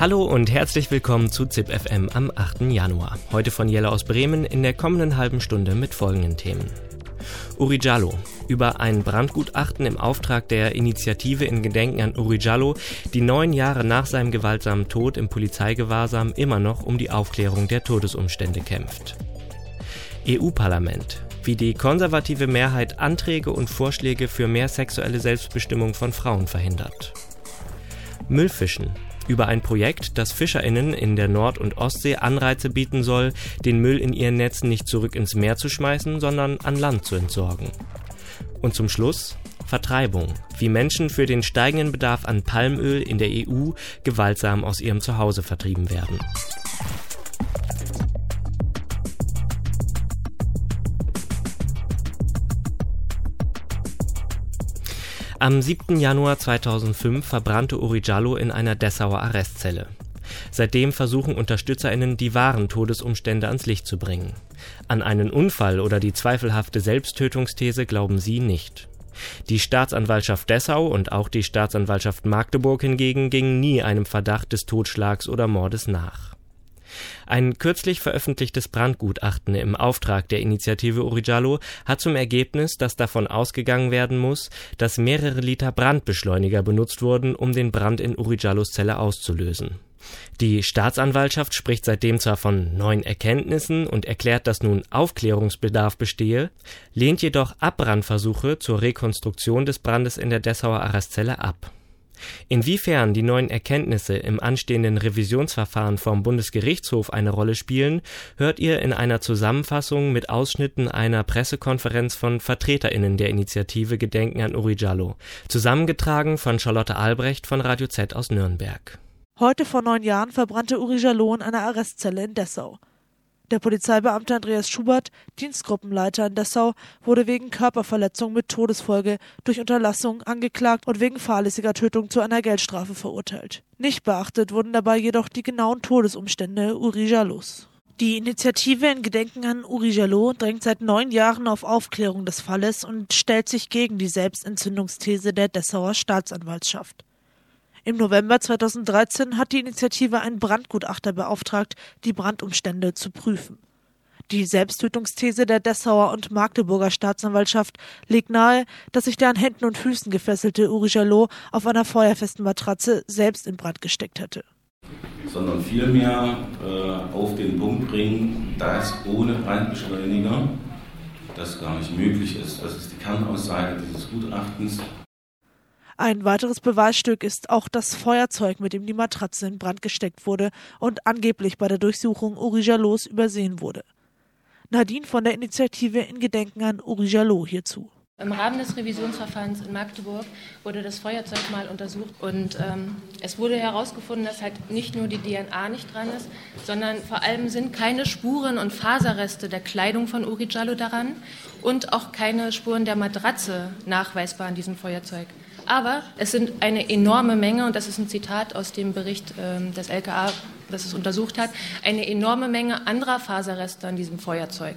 Hallo und herzlich willkommen zu ZIP FM am 8. Januar. Heute von Jelle aus Bremen in der kommenden halben Stunde mit folgenden Themen. Uri Jallo. Über ein Brandgutachten im Auftrag der Initiative in Gedenken an Uri Jallo, die neun Jahre nach seinem gewaltsamen Tod im Polizeigewahrsam immer noch um die Aufklärung der Todesumstände kämpft. EU-Parlament. Wie die konservative Mehrheit Anträge und Vorschläge für mehr sexuelle Selbstbestimmung von Frauen verhindert. Müllfischen über ein Projekt, das FischerInnen in der Nord- und Ostsee Anreize bieten soll, den Müll in ihren Netzen nicht zurück ins Meer zu schmeißen, sondern an Land zu entsorgen. Und zum Schluss Vertreibung, wie Menschen für den steigenden Bedarf an Palmöl in der EU gewaltsam aus ihrem Zuhause vertrieben werden. Am 7. Januar 2005 verbrannte Uri Jallo in einer Dessauer Arrestzelle. Seitdem versuchen UnterstützerInnen, die wahren Todesumstände ans Licht zu bringen. An einen Unfall oder die zweifelhafte Selbsttötungsthese glauben sie nicht. Die Staatsanwaltschaft Dessau und auch die Staatsanwaltschaft Magdeburg hingegen gingen nie einem Verdacht des Totschlags oder Mordes nach. Ein kürzlich veröffentlichtes Brandgutachten im Auftrag der Initiative Urijallo hat zum Ergebnis, dass davon ausgegangen werden muss, dass mehrere Liter Brandbeschleuniger benutzt wurden, um den Brand in Urijallos Zelle auszulösen. Die Staatsanwaltschaft spricht seitdem zwar von neuen Erkenntnissen und erklärt, dass nun Aufklärungsbedarf bestehe, lehnt jedoch Abbrandversuche zur Rekonstruktion des Brandes in der Dessauer Arrestzelle ab. Inwiefern die neuen Erkenntnisse im anstehenden Revisionsverfahren vom Bundesgerichtshof eine Rolle spielen, hört ihr in einer Zusammenfassung mit Ausschnitten einer Pressekonferenz von VertreterInnen der Initiative Gedenken an Uri Jallo, zusammengetragen von Charlotte Albrecht von Radio Z aus Nürnberg. Heute vor neun Jahren verbrannte Uri Jallo in einer Arrestzelle in Dessau. Der Polizeibeamte Andreas Schubert, Dienstgruppenleiter in Dessau, wurde wegen Körperverletzung mit Todesfolge durch Unterlassung angeklagt und wegen fahrlässiger Tötung zu einer Geldstrafe verurteilt. Nicht beachtet wurden dabei jedoch die genauen Todesumstände Uri Jallos. Die Initiative in Gedenken an Uri Jallo drängt seit neun Jahren auf Aufklärung des Falles und stellt sich gegen die Selbstentzündungsthese der Dessauer Staatsanwaltschaft. Im November 2013 hat die Initiative einen Brandgutachter beauftragt, die Brandumstände zu prüfen. Die Selbsttötungsthese der Dessauer und Magdeburger Staatsanwaltschaft legt nahe, dass sich der an Händen und Füßen gefesselte Uri Jalot auf einer feuerfesten Matratze selbst in Brand gesteckt hätte. Sondern vielmehr äh, auf den Punkt bringen, dass ohne Brandbeschleuniger das gar nicht möglich ist. Das ist die Kernaussage dieses Gutachtens. Ein weiteres Beweisstück ist auch das Feuerzeug, mit dem die Matratze in Brand gesteckt wurde und angeblich bei der Durchsuchung Uri Jalos übersehen wurde. Nadine von der Initiative in Gedenken an Uri Jalot hierzu. Im Rahmen des Revisionsverfahrens in Magdeburg wurde das Feuerzeug mal untersucht und ähm, es wurde herausgefunden, dass halt nicht nur die DNA nicht dran ist, sondern vor allem sind keine Spuren und Faserreste der Kleidung von Uri Jallo daran und auch keine Spuren der Matratze nachweisbar an diesem Feuerzeug. Aber es sind eine enorme Menge, und das ist ein Zitat aus dem Bericht ähm, des LKA, das es untersucht hat, eine enorme Menge anderer Faserreste an diesem Feuerzeug.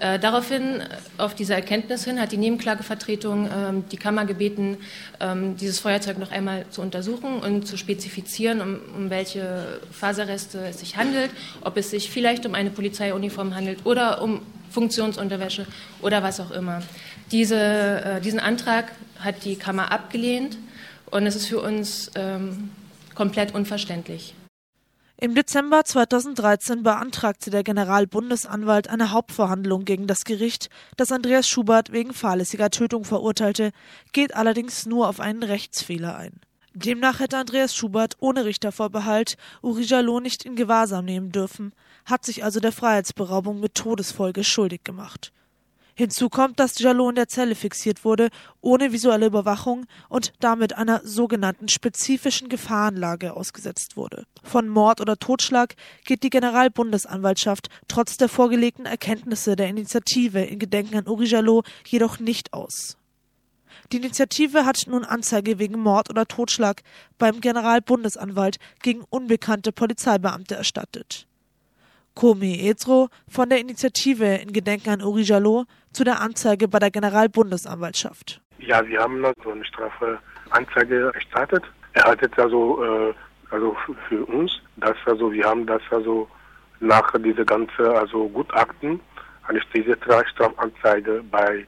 Äh, daraufhin, äh, auf diese Erkenntnis hin, hat die Nebenklagevertretung ähm, die Kammer gebeten, ähm, dieses Feuerzeug noch einmal zu untersuchen und zu spezifizieren, um, um welche Faserreste es sich handelt, ob es sich vielleicht um eine Polizeiuniform handelt oder um Funktionsunterwäsche oder was auch immer. Diese, äh, diesen Antrag hat die Kammer abgelehnt und es ist für uns ähm, komplett unverständlich. Im Dezember 2013 beantragte der Generalbundesanwalt eine Hauptverhandlung gegen das Gericht, das Andreas Schubert wegen fahrlässiger Tötung verurteilte, geht allerdings nur auf einen Rechtsfehler ein. Demnach hätte Andreas Schubert ohne Richtervorbehalt Uri Jalot nicht in Gewahrsam nehmen dürfen, hat sich also der Freiheitsberaubung mit Todesfolge schuldig gemacht. Hinzu kommt, dass Jalot in der Zelle fixiert wurde, ohne visuelle Überwachung und damit einer sogenannten spezifischen Gefahrenlage ausgesetzt wurde. Von Mord oder Totschlag geht die Generalbundesanwaltschaft trotz der vorgelegten Erkenntnisse der Initiative in Gedenken an Uri Jalot jedoch nicht aus. Die Initiative hat nun Anzeige wegen Mord oder Totschlag beim Generalbundesanwalt gegen unbekannte Polizeibeamte erstattet. Komi Ezro von der Initiative in Gedenken an Uri Jalot zu der Anzeige bei der Generalbundesanwaltschaft. Ja, wir haben so eine Strafanzeige erstattet. Er hat jetzt also, äh, also für uns, dass also wir haben das also nach dieser ganzen also Gutachten eine diese Strafanzeige bei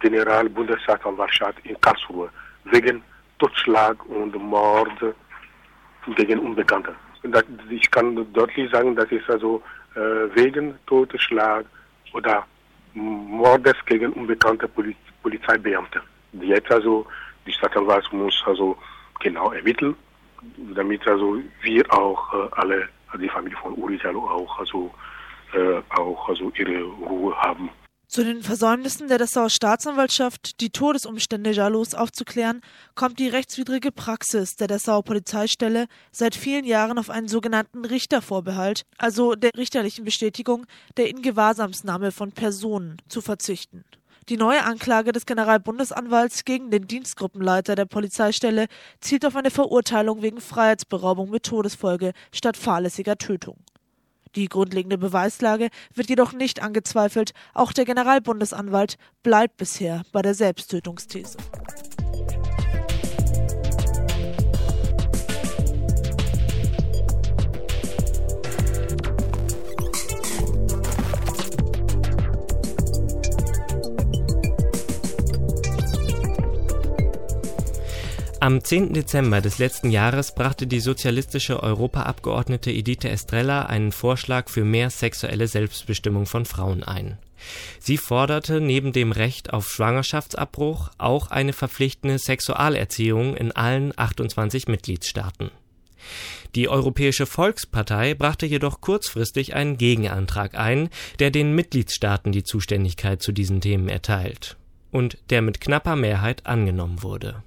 Generalbundesanwaltschaft in Karlsruhe wegen Totschlag und Mord gegen Unbekannte. Ich kann deutlich sagen, das ist also wegen Totschlag oder Mordes gegen unbekannte Poliz Polizeibeamte. Jetzt also die Staatsanwalt muss also genau ermitteln, damit also wir auch äh, alle, also die Familie von Uri auch also äh, auch also ihre Ruhe haben. Zu den Versäumnissen der Dessauer Staatsanwaltschaft, die Todesumstände Jalos aufzuklären, kommt die rechtswidrige Praxis der Dessauer Polizeistelle seit vielen Jahren auf einen sogenannten Richtervorbehalt, also der richterlichen Bestätigung der Ingewahrsamsnahme von Personen, zu verzichten. Die neue Anklage des Generalbundesanwalts gegen den Dienstgruppenleiter der Polizeistelle zielt auf eine Verurteilung wegen Freiheitsberaubung mit Todesfolge statt fahrlässiger Tötung. Die grundlegende Beweislage wird jedoch nicht angezweifelt. Auch der Generalbundesanwalt bleibt bisher bei der Selbsttötungsthese. Am 10. Dezember des letzten Jahres brachte die sozialistische Europaabgeordnete Edith Estrella einen Vorschlag für mehr sexuelle Selbstbestimmung von Frauen ein. Sie forderte neben dem Recht auf Schwangerschaftsabbruch auch eine verpflichtende Sexualerziehung in allen 28 Mitgliedstaaten. Die Europäische Volkspartei brachte jedoch kurzfristig einen Gegenantrag ein, der den Mitgliedstaaten die Zuständigkeit zu diesen Themen erteilt und der mit knapper Mehrheit angenommen wurde.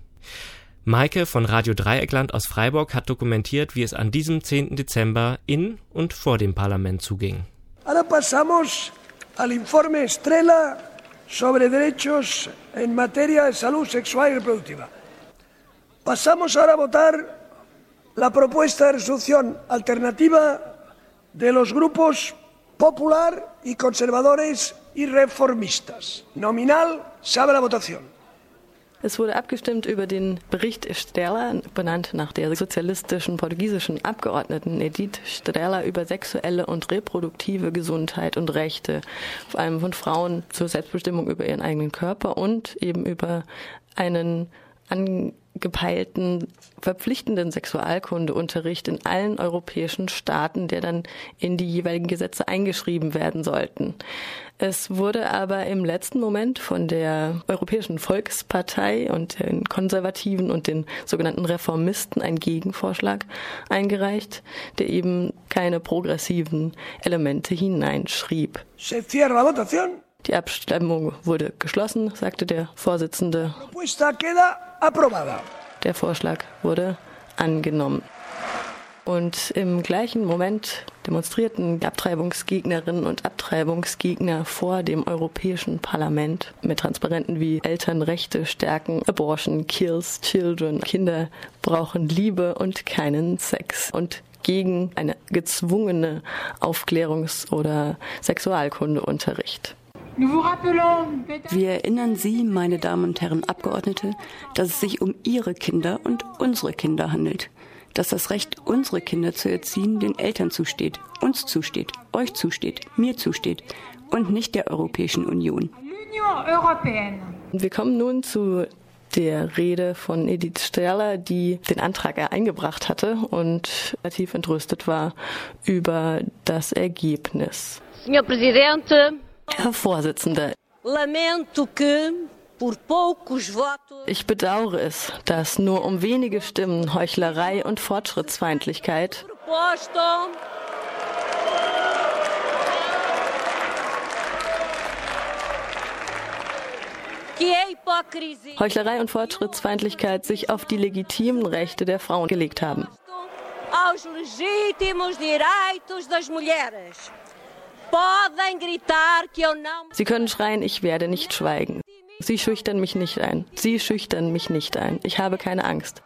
Maike von Radio Dreieckland aus Freiburg hat dokumentiert, wie es an diesem 10. Dezember in und vor dem Parlament zuging. Ahora pasamos al informe Estrella sobre derechos en materia de salud sexual y reproductiva. Pasamos ahora a votar la propuesta de resolución alternativa de los grupos popular y conservadores y reformistas. Nominal, se abre la votación. Es wurde abgestimmt über den Bericht Sterler, benannt nach der sozialistischen portugiesischen Abgeordneten Edith Sterler über sexuelle und reproduktive Gesundheit und Rechte, vor allem von Frauen zur Selbstbestimmung über ihren eigenen Körper und eben über einen angepeilten verpflichtenden Sexualkundeunterricht in allen europäischen Staaten, der dann in die jeweiligen Gesetze eingeschrieben werden sollten. Es wurde aber im letzten Moment von der Europäischen Volkspartei und den Konservativen und den sogenannten Reformisten ein Gegenvorschlag eingereicht, der eben keine progressiven Elemente hineinschrieb. Die Abstimmung wurde geschlossen, sagte der Vorsitzende. Der Vorschlag wurde angenommen. Und im gleichen Moment demonstrierten Abtreibungsgegnerinnen und Abtreibungsgegner vor dem Europäischen Parlament mit Transparenten wie Elternrechte stärken, Abortion kills children, Kinder brauchen Liebe und keinen Sex und gegen eine gezwungene Aufklärungs- oder Sexualkundeunterricht. Wir erinnern Sie, meine Damen und Herren Abgeordnete, dass es sich um Ihre Kinder und unsere Kinder handelt. Dass das Recht, unsere Kinder zu erziehen, den Eltern zusteht, uns zusteht, euch zusteht, mir zusteht und nicht der Europäischen Union. Wir kommen nun zu der Rede von Edith Sterler, die den Antrag eingebracht hatte und relativ entrüstet war über das Ergebnis. Herr Präsident, Herr Vorsitzender, ich bedauere es, dass nur um wenige Stimmen Heuchlerei und Fortschrittsfeindlichkeit Heuchlerei und Fortschrittsfeindlichkeit sich auf die legitimen Rechte der Frauen gelegt haben. Sie können schreien, ich werde nicht schweigen. Sie schüchtern mich nicht ein. Sie schüchtern mich nicht ein. Ich habe keine Angst.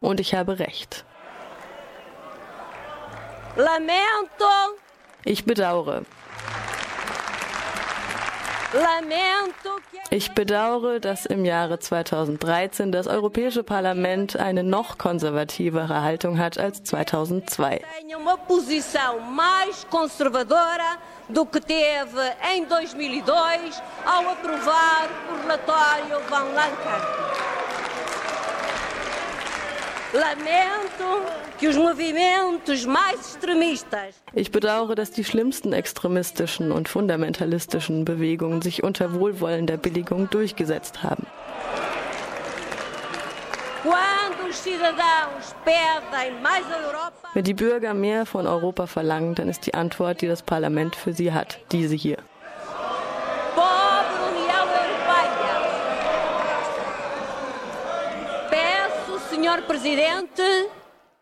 Und ich habe Recht. Lamento. Ich bedauere. Ich bedauere, dass im Jahre 2013 das Europäische Parlament eine noch konservativere Haltung hat als 2002. Uma posição mais conservadora do que teve em 2002 ao aprovar o relatório Van Lanker. Ich bedauere, dass die schlimmsten extremistischen und fundamentalistischen Bewegungen sich unter wohlwollender Billigung durchgesetzt haben. Wenn die Bürger mehr von Europa verlangen, dann ist die Antwort, die das Parlament für sie hat, diese hier.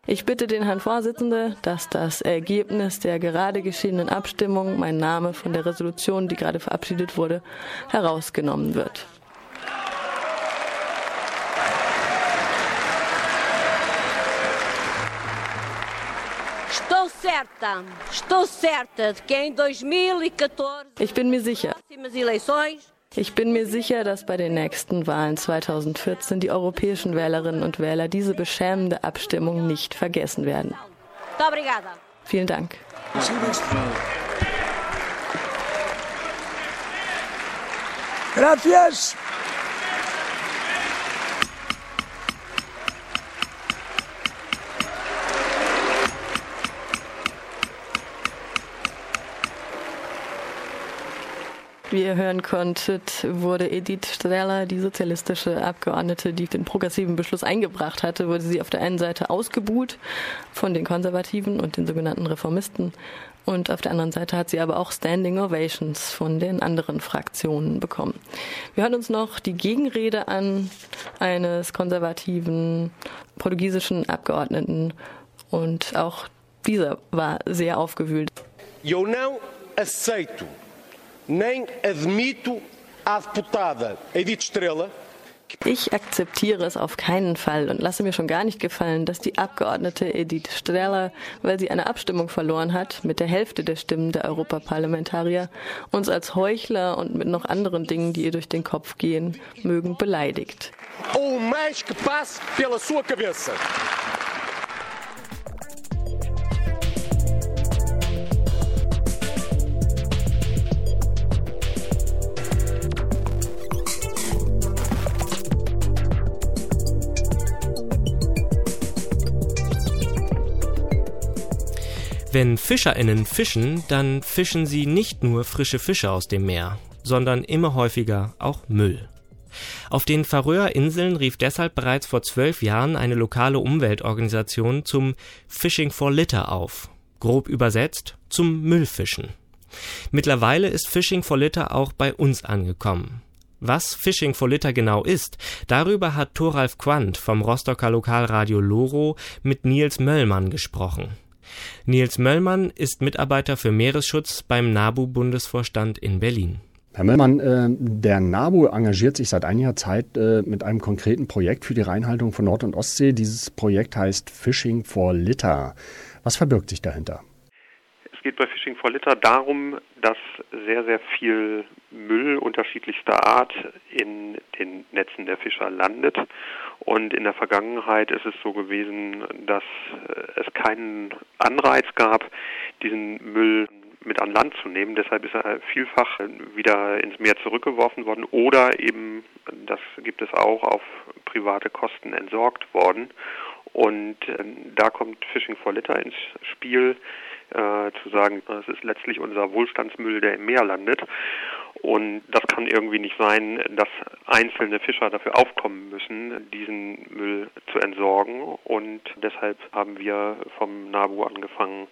Ich bitte den Herrn Vorsitzenden, dass das Ergebnis der gerade geschehenen Abstimmung, mein Name von der Resolution, die gerade verabschiedet wurde, herausgenommen wird. 2014, Ich bin mir sicher, ich bin mir sicher, dass bei den nächsten Wahlen 2014 die europäischen Wählerinnen und Wähler diese beschämende Abstimmung nicht vergessen werden. Vielen Dank. Gracias. Wie ihr hören konntet, wurde Edith Streller, die sozialistische Abgeordnete, die den progressiven Beschluss eingebracht hatte, wurde sie auf der einen Seite ausgebuht von den Konservativen und den sogenannten Reformisten und auf der anderen Seite hat sie aber auch Standing Ovations von den anderen Fraktionen bekommen. Wir hören uns noch die Gegenrede an eines konservativen portugiesischen Abgeordneten und auch dieser war sehr aufgewühlt. Eu não aceito nem admito à deputada Edith Estrela Ich akzeptiere es auf keinen Fall und lasse mir schon gar nicht gefallen, dass die Abgeordnete Edith Streller, weil sie eine Abstimmung verloren hat, mit der Hälfte der Stimmen der Europaparlamentarier, uns als Heuchler und mit noch anderen Dingen, die ihr durch den Kopf gehen, mögen, beleidigt. ou mais que passe pela sua cabeça. Wenn FischerInnen fischen, dann fischen sie nicht nur frische Fische aus dem Meer, sondern immer häufiger auch Müll. Auf den Färöer Inseln rief deshalb bereits vor zwölf Jahren eine lokale Umweltorganisation zum Fishing for Litter auf. Grob übersetzt zum Müllfischen. Mittlerweile ist Fishing for Litter auch bei uns angekommen. Was Fishing for Litter genau ist, darüber hat Thoralf Quandt vom Rostocker Lokalradio Loro mit Nils Möllmann gesprochen. Nils Möllmann ist Mitarbeiter für Meeresschutz beim NABU-Bundesvorstand in Berlin. Herr Möllmann, äh, der NABU engagiert sich seit einiger Zeit äh, mit einem konkreten Projekt für die Reinhaltung von Nord- und Ostsee. Dieses Projekt heißt Fishing for Litter. Was verbirgt sich dahinter? Es geht bei Fishing for Litter darum, dass sehr, sehr viel Müll unterschiedlichster Art in den Netzen der Fischer landet. Und in der Vergangenheit ist es so gewesen, dass äh, es keinen Anreiz gab, diesen Müll mit an Land zu nehmen. Deshalb ist er vielfach wieder ins Meer zurückgeworfen worden oder eben, das gibt es auch, auf private Kosten entsorgt worden. Und äh, da kommt Fishing for Litter ins Spiel, äh, zu sagen, das ist letztlich unser Wohlstandsmüll, der im Meer landet. Und das kann irgendwie nicht sein, dass einzelne Fischer dafür aufkommen müssen, diesen Müll zu entsorgen. Und deshalb haben wir vom NABU angefangen,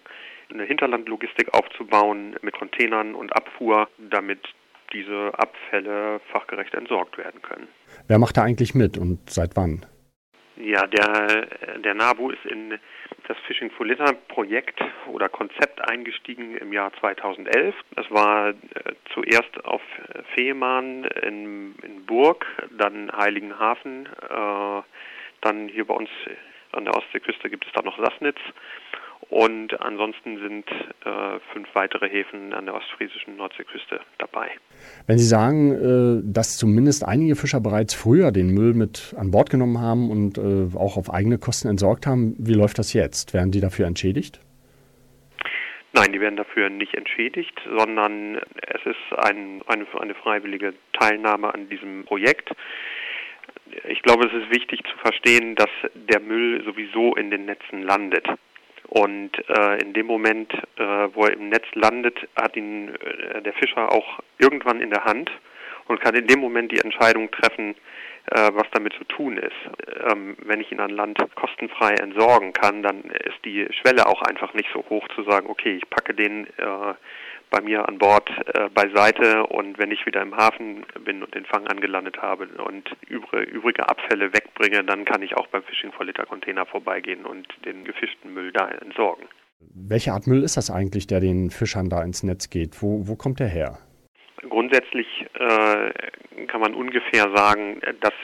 eine Hinterlandlogistik aufzubauen mit Containern und Abfuhr, damit diese Abfälle fachgerecht entsorgt werden können. Wer macht da eigentlich mit und seit wann? Ja, der, der NABU ist in das Fishing for Litter Projekt oder Konzept eingestiegen im Jahr 2011. Es war äh, zuerst auf Fehmarn in, in Burg, dann Heiligenhafen, äh, dann hier bei uns an der Ostseeküste gibt es dann noch Sassnitz und ansonsten sind äh, fünf weitere Häfen an der ostfriesischen Nordseeküste dabei. Wenn Sie sagen, äh, dass zumindest einige Fischer bereits früher den Müll mit an Bord genommen haben und äh, auch auf eigene Kosten entsorgt haben, wie läuft das jetzt? Werden die dafür entschädigt? Nein, die werden dafür nicht entschädigt, sondern es ist ein, eine, eine freiwillige Teilnahme an diesem Projekt. Ich glaube, es ist wichtig zu verstehen, dass der Müll sowieso in den Netzen landet. Und äh, in dem Moment, äh, wo er im Netz landet, hat ihn äh, der Fischer auch irgendwann in der Hand und kann in dem Moment die Entscheidung treffen, äh, was damit zu tun ist. Ähm, wenn ich ihn an Land kostenfrei entsorgen kann, dann ist die Schwelle auch einfach nicht so hoch zu sagen, okay, ich packe den äh, bei mir an Bord äh, beiseite und wenn ich wieder im Hafen bin und den Fang angelandet habe und übrige, übrige Abfälle wegbringe, dann kann ich auch beim Fishing for Litter Container vorbeigehen und den gefischten Müll da entsorgen. Welche Art Müll ist das eigentlich, der den Fischern da ins Netz geht? Wo, wo kommt der her? Grundsätzlich äh, kann man ungefähr sagen, dass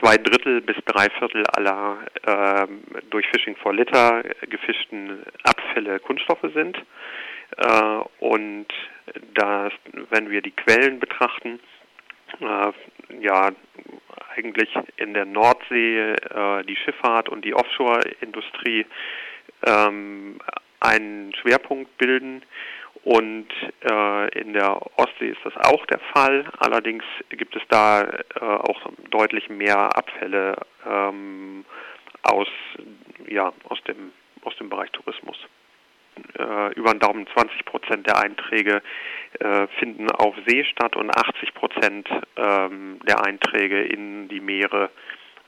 zwei Drittel bis drei Viertel aller äh, durch Fishing for Litter gefischten Abfälle Kunststoffe sind. Äh, und das, wenn wir die Quellen betrachten, äh, ja, eigentlich in der Nordsee äh, die Schifffahrt und die Offshore-Industrie ähm, einen Schwerpunkt bilden. Und äh, in der Ostsee ist das auch der Fall. Allerdings gibt es da äh, auch deutlich mehr Abfälle ähm, aus, ja, aus, dem, aus dem Bereich Tourismus äh, über den Daumen 20 Prozent der Einträge äh, finden auf See statt und 80 Prozent ähm, der Einträge in die Meere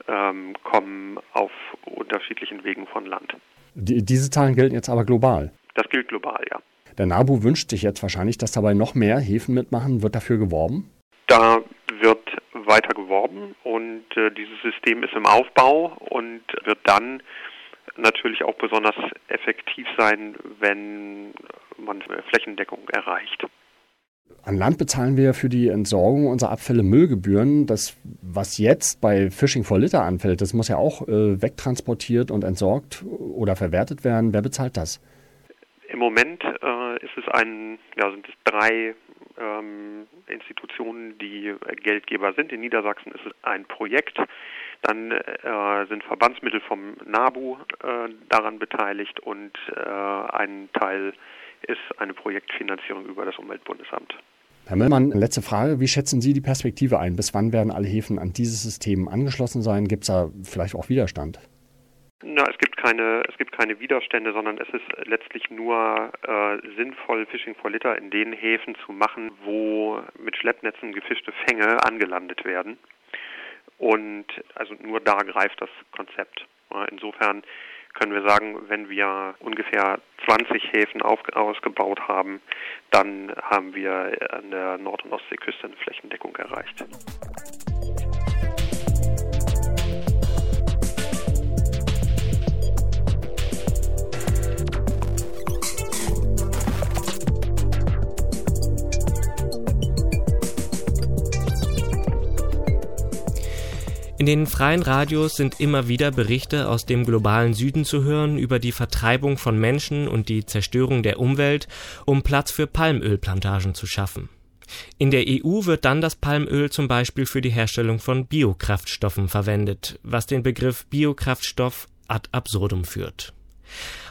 ähm, kommen auf unterschiedlichen Wegen von Land. Die, diese Zahlen gelten jetzt aber global. Das gilt global, ja. Der NABU wünscht sich jetzt wahrscheinlich, dass dabei noch mehr Häfen mitmachen. Wird dafür geworben? Da wird weiter geworben und äh, dieses System ist im Aufbau und wird dann natürlich auch besonders effektiv sein, wenn man Flächendeckung erreicht. An Land bezahlen wir für die Entsorgung unserer Abfälle Müllgebühren. Das, was jetzt bei Fishing for Litter anfällt, das muss ja auch äh, wegtransportiert und entsorgt oder verwertet werden. Wer bezahlt das? Im Moment es ein, ja, sind es drei ähm, Institutionen, die Geldgeber sind. In Niedersachsen ist es ein Projekt. Dann äh, sind Verbandsmittel vom NABU äh, daran beteiligt und äh, ein Teil ist eine Projektfinanzierung über das Umweltbundesamt. Herr Müllmann, letzte Frage. Wie schätzen Sie die Perspektive ein? Bis wann werden alle Häfen an dieses System angeschlossen sein? Gibt es da vielleicht auch Widerstand? Na, es gibt keine, es gibt keine Widerstände, sondern es ist letztlich nur äh, sinnvoll, Fishing for Litter in den Häfen zu machen, wo mit Schleppnetzen gefischte Fänge angelandet werden. Und also nur da greift das Konzept. Insofern können wir sagen, wenn wir ungefähr 20 Häfen auf, ausgebaut haben, dann haben wir an der Nord- und Ostseeküste eine Flächendeckung erreicht. In den freien Radios sind immer wieder Berichte aus dem globalen Süden zu hören über die Vertreibung von Menschen und die Zerstörung der Umwelt, um Platz für Palmölplantagen zu schaffen. In der EU wird dann das Palmöl zum Beispiel für die Herstellung von Biokraftstoffen verwendet, was den Begriff Biokraftstoff ad absurdum führt.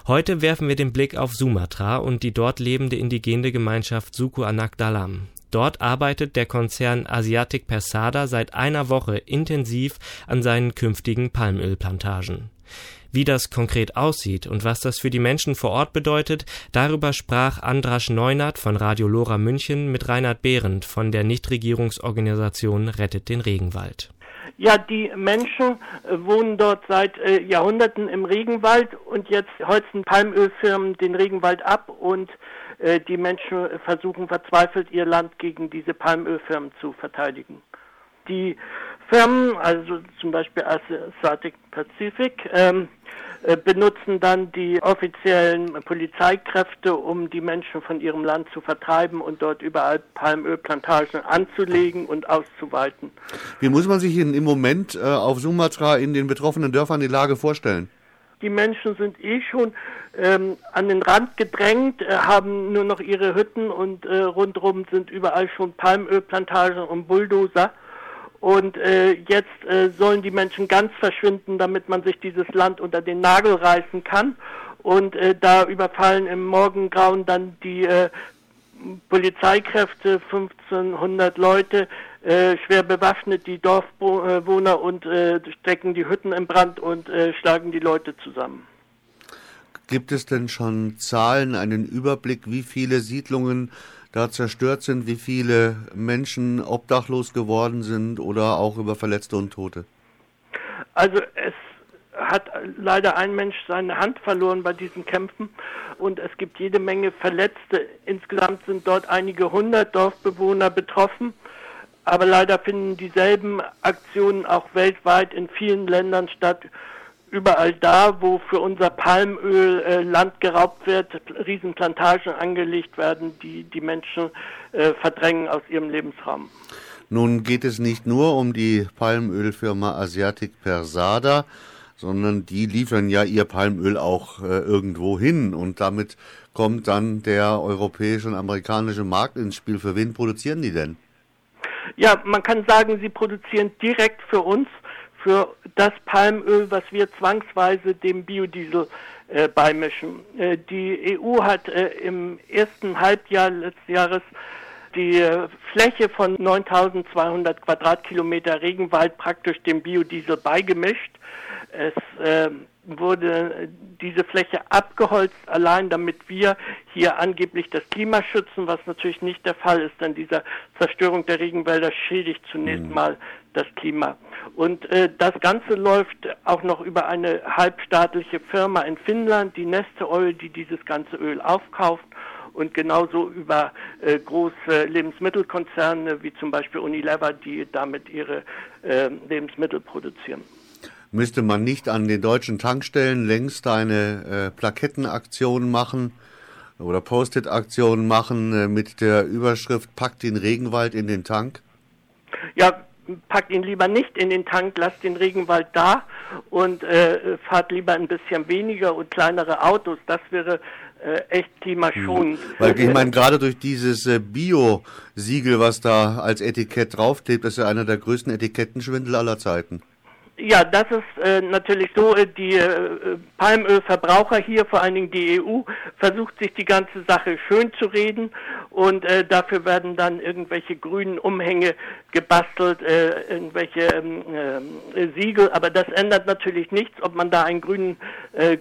Heute werfen wir den Blick auf Sumatra und die dort lebende indigene Gemeinschaft Suku Anak Dalam. Dort arbeitet der Konzern Asiatic Persada seit einer Woche intensiv an seinen künftigen Palmölplantagen. Wie das konkret aussieht und was das für die Menschen vor Ort bedeutet, darüber sprach Andrasch Neunert von Radio Lora München mit Reinhard Behrendt von der Nichtregierungsorganisation Rettet den Regenwald. Ja, die Menschen äh, wohnen dort seit äh, Jahrhunderten im Regenwald und jetzt holzen Palmölfirmen den Regenwald ab und äh, die Menschen versuchen verzweifelt ihr Land gegen diese Palmölfirmen zu verteidigen. Die Firmen, also zum Beispiel Asiatic Pacific, ähm, äh, benutzen dann die offiziellen Polizeikräfte, um die Menschen von ihrem Land zu vertreiben und dort überall Palmölplantagen anzulegen und auszuweiten. Wie muss man sich in, im Moment äh, auf Sumatra in den betroffenen Dörfern die Lage vorstellen? Die Menschen sind eh schon ähm, an den Rand gedrängt, äh, haben nur noch ihre Hütten und äh, rundherum sind überall schon Palmölplantagen und Bulldozer. Und äh, jetzt äh, sollen die Menschen ganz verschwinden, damit man sich dieses Land unter den Nagel reißen kann. Und äh, da überfallen im Morgengrauen dann die äh, Polizeikräfte, 1500 Leute, äh, schwer bewaffnet, die Dorfbewohner und äh, stecken die Hütten in Brand und äh, schlagen die Leute zusammen. Gibt es denn schon Zahlen, einen Überblick, wie viele Siedlungen da zerstört sind, wie viele Menschen obdachlos geworden sind oder auch über Verletzte und Tote? Also es hat leider ein Mensch seine Hand verloren bei diesen Kämpfen und es gibt jede Menge Verletzte. Insgesamt sind dort einige hundert Dorfbewohner betroffen. Aber leider finden dieselben Aktionen auch weltweit in vielen Ländern statt überall da, wo für unser Palmöl äh, Land geraubt wird, Riesenplantagen angelegt werden, die die Menschen äh, verdrängen aus ihrem Lebensraum. Nun geht es nicht nur um die Palmölfirma Asiatic Persada, sondern die liefern ja ihr Palmöl auch äh, irgendwo hin und damit kommt dann der europäische und amerikanische Markt ins Spiel. Für wen produzieren die denn? Ja, man kann sagen, sie produzieren direkt für uns für das Palmöl, was wir zwangsweise dem Biodiesel äh, beimischen. Äh, die EU hat äh, im ersten Halbjahr letzten Jahres die äh, Fläche von 9200 Quadratkilometer Regenwald praktisch dem Biodiesel beigemischt. Es ähm, wurde diese Fläche abgeholzt, allein damit wir hier angeblich das Klima schützen, was natürlich nicht der Fall ist, denn diese Zerstörung der Regenwälder schädigt zunächst mhm. mal das Klima. Und äh, das Ganze läuft auch noch über eine halbstaatliche Firma in Finnland, die Neste Oil, die dieses ganze Öl aufkauft und genauso über äh, große Lebensmittelkonzerne wie zum Beispiel Unilever, die damit ihre äh, Lebensmittel produzieren. Müsste man nicht an den deutschen Tankstellen längst eine äh, Plakettenaktion machen oder Post-it-Aktion machen äh, mit der Überschrift Packt den Regenwald in den Tank? Ja, packt ihn lieber nicht in den Tank, lasst den Regenwald da und äh, fahrt lieber ein bisschen weniger und kleinere Autos. Das wäre äh, echt klimaschonend. Mhm. Weil ich meine, gerade durch dieses äh, Bio-Siegel, was da als Etikett draufklebt, ist ja einer der größten Etikettenschwindel aller Zeiten. Ja, das ist äh, natürlich so. Äh, die äh, Palmölverbraucher hier, vor allen Dingen die EU, versucht sich die ganze Sache schön zu reden und äh, dafür werden dann irgendwelche grünen Umhänge gebastelt, äh, irgendwelche ähm, äh, Siegel. Aber das ändert natürlich nichts, ob man da ein grün,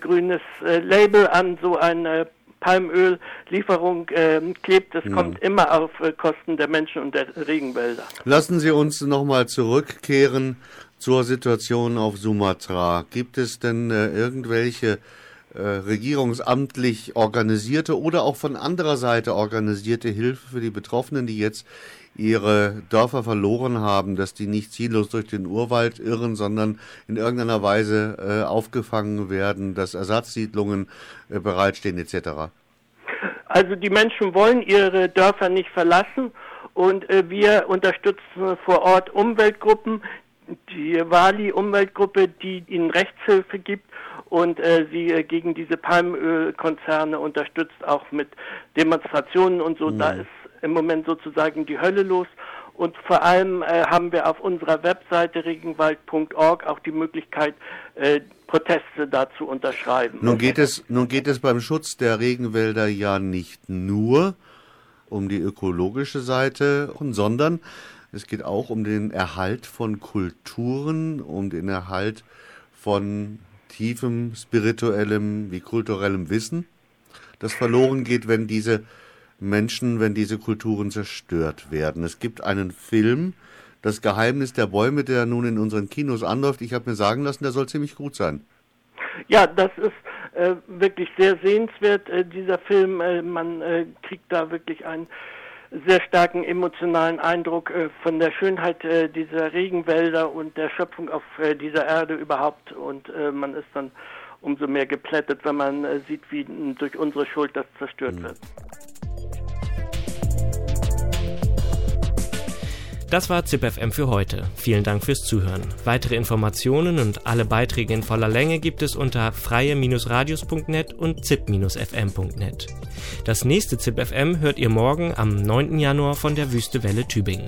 grünes Label an so eine Palmöllieferung äh, klebt, das ja. kommt immer auf äh, Kosten der Menschen und der Regenwälder. Lassen Sie uns nochmal zurückkehren zur Situation auf Sumatra. Gibt es denn äh, irgendwelche äh, regierungsamtlich organisierte oder auch von anderer Seite organisierte Hilfe für die Betroffenen, die jetzt ihre Dörfer verloren haben, dass die nicht ziellos durch den Urwald irren, sondern in irgendeiner Weise äh, aufgefangen werden, dass Ersatzsiedlungen äh, bereitstehen etc. Also die Menschen wollen ihre Dörfer nicht verlassen und äh, wir unterstützen vor Ort Umweltgruppen, die Wali-Umweltgruppe, die ihnen Rechtshilfe gibt und äh, sie äh, gegen diese Palmölkonzerne unterstützt, auch mit Demonstrationen und so. Mhm. Da ist im Moment sozusagen die Hölle los. Und vor allem äh, haben wir auf unserer Webseite regenwald.org auch die Möglichkeit, äh, Proteste dazu unterschreiben. Nun geht, es, nun geht es beim Schutz der Regenwälder ja nicht nur um die ökologische Seite, sondern es geht auch um den Erhalt von Kulturen, um den Erhalt von tiefem spirituellem wie kulturellem Wissen, das verloren geht, wenn diese Menschen, wenn diese Kulturen zerstört werden. Es gibt einen Film, Das Geheimnis der Bäume, der nun in unseren Kinos anläuft. Ich habe mir sagen lassen, der soll ziemlich gut sein. Ja, das ist äh, wirklich sehr sehenswert, äh, dieser Film. Äh, man äh, kriegt da wirklich einen sehr starken emotionalen Eindruck äh, von der Schönheit äh, dieser Regenwälder und der Schöpfung auf äh, dieser Erde überhaupt. Und äh, man ist dann umso mehr geplättet, wenn man äh, sieht, wie durch unsere Schuld das zerstört mhm. wird. Das war ZipFM für heute. Vielen Dank fürs Zuhören. Weitere Informationen und alle Beiträge in voller Länge gibt es unter freie-radios.net und zip-fm.net. Das nächste ZipFM hört ihr morgen am 9. Januar von der Wüste Welle Tübingen.